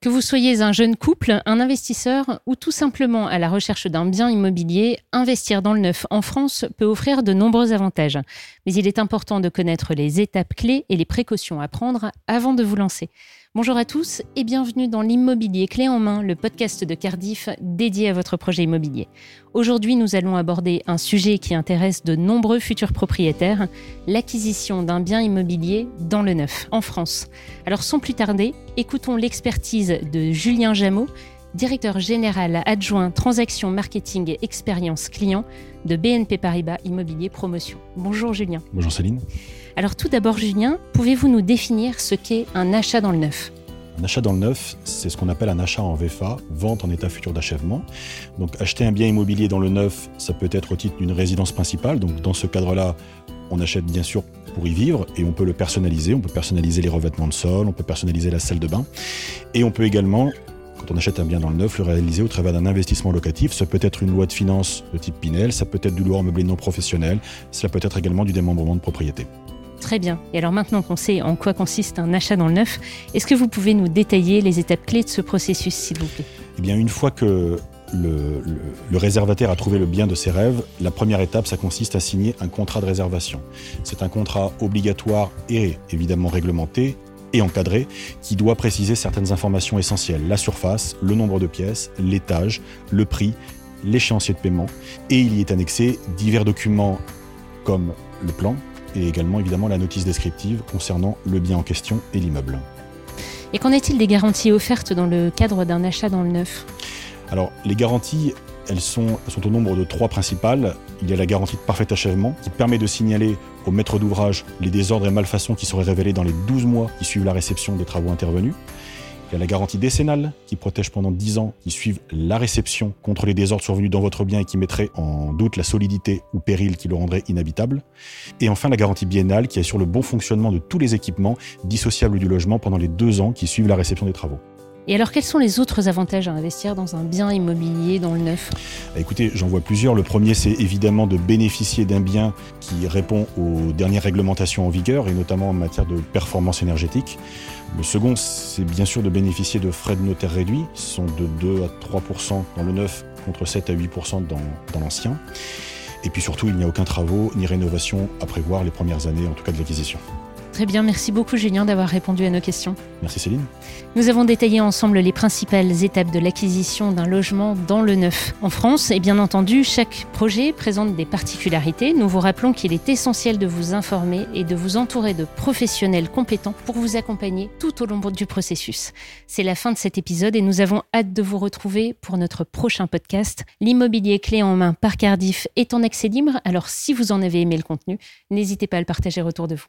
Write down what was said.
Que vous soyez un jeune couple, un investisseur ou tout simplement à la recherche d'un bien immobilier, investir dans le neuf en France peut offrir de nombreux avantages. Mais il est important de connaître les étapes clés et les précautions à prendre avant de vous lancer. Bonjour à tous et bienvenue dans l'immobilier clé en main, le podcast de Cardiff dédié à votre projet immobilier. Aujourd'hui, nous allons aborder un sujet qui intéresse de nombreux futurs propriétaires, l'acquisition d'un bien immobilier dans le neuf, en France. Alors sans plus tarder, écoutons l'expertise de Julien Jameau, directeur général adjoint transactions marketing et expérience client de BNP Paribas Immobilier Promotion. Bonjour Julien. Bonjour Céline. Alors tout d'abord Julien, pouvez-vous nous définir ce qu'est un achat dans le neuf? Un achat dans le neuf, c'est ce qu'on appelle un achat en VFA, vente en état futur d'achèvement. Donc acheter un bien immobilier dans le neuf, ça peut être au titre d'une résidence principale. Donc dans ce cadre-là, on achète bien sûr pour y vivre et on peut le personnaliser. On peut personnaliser les revêtements de sol, on peut personnaliser la salle de bain et on peut également quand on achète un bien dans le neuf, le réaliser au travers d'un investissement locatif. Ça peut être une loi de finances de type Pinel, ça peut être du loueur meublé non professionnel, cela peut être également du démembrement de propriété. Très bien. Et alors maintenant qu'on sait en quoi consiste un achat dans le neuf, est-ce que vous pouvez nous détailler les étapes clés de ce processus, s'il vous plaît? Eh bien, une fois que le, le, réservataire a trouvé le bien de ses rêves, la première étape, ça consiste à signer un contrat de réservation. C'est un contrat obligatoire et évidemment réglementé et encadré qui doit préciser certaines informations essentielles, la surface, le nombre de pièces, l'étage, le prix, l'échéancier de paiement. Et il y est annexé divers documents comme le plan et également évidemment la notice descriptive concernant le bien en question et l'immeuble. Et qu'en est-il des garanties offertes dans le cadre d'un achat dans le neuf? Alors les garanties, elles sont, au nombre de trois principales. Il y a la garantie de parfait achèvement qui permet de signaler au maître d'ouvrage les désordres et malfaçons qui seraient révélés dans les 12 mois qui suivent la réception des travaux intervenus. Il y a la garantie décennale qui protège pendant 10 ans, qui suivent la réception contre les désordres survenus dans votre bien et qui mettrait en doute la solidité ou péril qui le rendrait inhabitable. Et enfin la garantie biennale qui assure le bon fonctionnement de tous les équipements dissociables du logement pendant les deux ans qui suivent la réception des travaux. Et alors, quels sont les autres avantages à investir dans un bien immobilier dans le neuf? Écoutez, j'en vois plusieurs. Le premier, c'est évidemment de bénéficier d'un bien qui répond aux dernières réglementations en vigueur, et notamment en matière de performance énergétique. Le second, c'est bien sûr de bénéficier de frais de notaire réduits, qui sont de 2 à 3% dans le neuf contre 7 à 8 dans, dans l'ancien. Et puis surtout, il n'y a aucun travaux ni rénovation à prévoir les premières années, en tout cas de l'acquisition. Très bien, merci beaucoup Julien d'avoir répondu à nos questions. Merci Céline. Nous avons détaillé ensemble les principales étapes de l'acquisition d'un logement dans le neuf. En France, et bien entendu, chaque projet présente des particularités. Nous vous rappelons qu'il est essentiel de vous informer et de vous entourer de professionnels compétents pour vous accompagner tout au long du processus. C'est la fin de cet épisode et nous avons hâte de vous retrouver pour notre prochain podcast. L'immobilier clé en main par Cardiff est en accès libre, alors si vous en avez aimé le contenu, n'hésitez pas à le partager autour de vous.